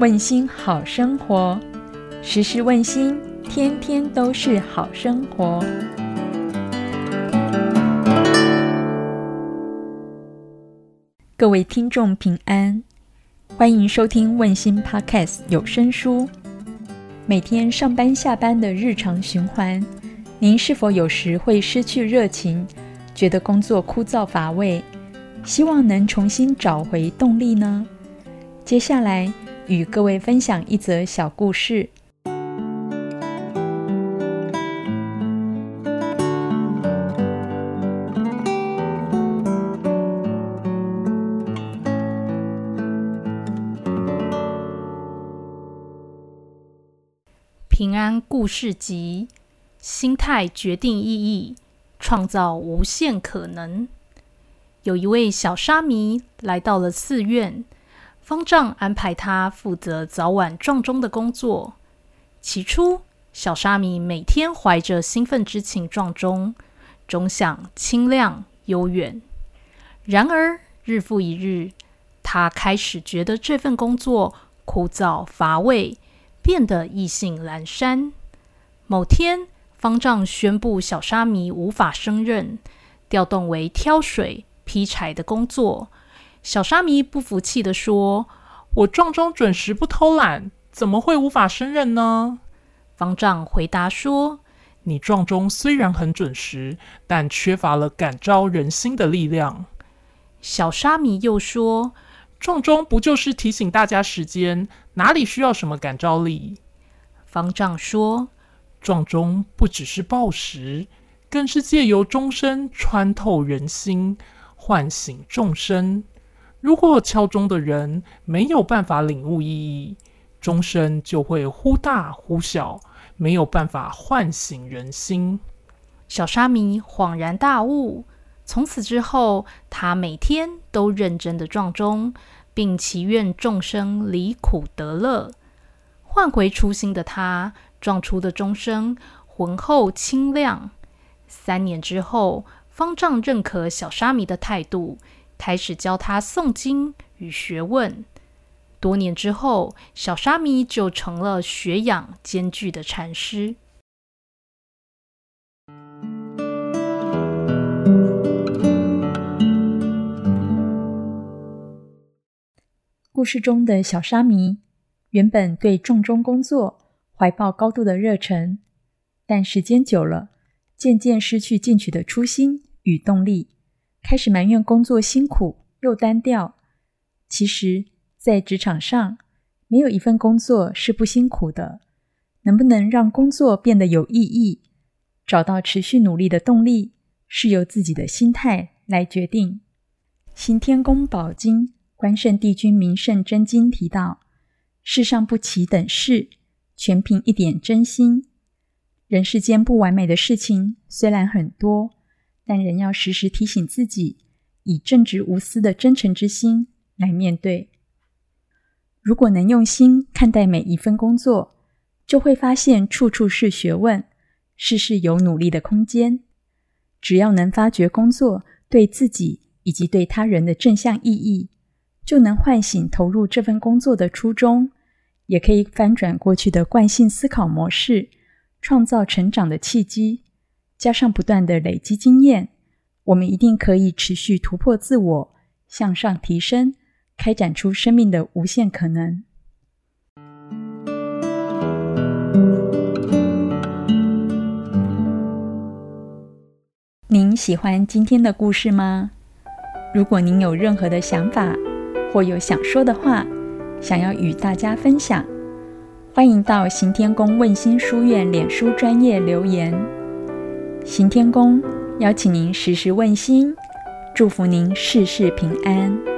问心好生活，时时问心，天天都是好生活。各位听众平安，欢迎收听问心 Podcast 有声书。每天上班下班的日常循环，您是否有时会失去热情，觉得工作枯燥乏味？希望能重新找回动力呢？接下来与各位分享一则小故事。平安故事集：心态决定意义，创造无限可能。有一位小沙弥来到了寺院，方丈安排他负责早晚撞钟的工作。起初，小沙弥每天怀着兴奋之情撞钟，钟响清亮悠远。然而，日复一日，他开始觉得这份工作枯燥乏味，变得意兴阑珊。某天，方丈宣布小沙弥无法胜任，调动为挑水。劈柴的工作，小沙弥不服气地说：“我撞钟准时，不偷懒，怎么会无法胜任呢？”方丈回答说：“你撞钟虽然很准时，但缺乏了感召人心的力量。”小沙弥又说：“撞钟不就是提醒大家时间，哪里需要什么感召力？”方丈说：“撞钟不只是报时，更是借由钟声穿透人心。”唤醒众生。如果敲钟的人没有办法领悟意义，钟声就会忽大忽小，没有办法唤醒人心。小沙弥恍然大悟，从此之后，他每天都认真的撞钟，并祈愿众生离苦得乐。换回初心的他，撞出的钟声浑厚清亮。三年之后。方丈认可小沙弥的态度，开始教他诵经与学问。多年之后，小沙弥就成了学养兼具的禅师。故事中的小沙弥原本对重中工作怀抱高度的热忱，但时间久了，渐渐失去进取的初心。与动力，开始埋怨工作辛苦又单调。其实，在职场上，没有一份工作是不辛苦的。能不能让工作变得有意义，找到持续努力的动力，是由自己的心态来决定。《行天宫宝经·关圣帝君名圣真经》提到：“世上不齐等事，全凭一点真心。”人世间不完美的事情虽然很多。但仍要时时提醒自己，以正直无私的真诚之心来面对。如果能用心看待每一份工作，就会发现处处是学问，事事有努力的空间。只要能发掘工作对自己以及对他人的正向意义，就能唤醒投入这份工作的初衷，也可以翻转过去的惯性思考模式，创造成长的契机。加上不断的累积经验，我们一定可以持续突破自我，向上提升，开展出生命的无限可能。您喜欢今天的故事吗？如果您有任何的想法或有想说的话，想要与大家分享，欢迎到行天宫问心书院脸书专业留言。行天宫邀请您时时问心，祝福您事事平安。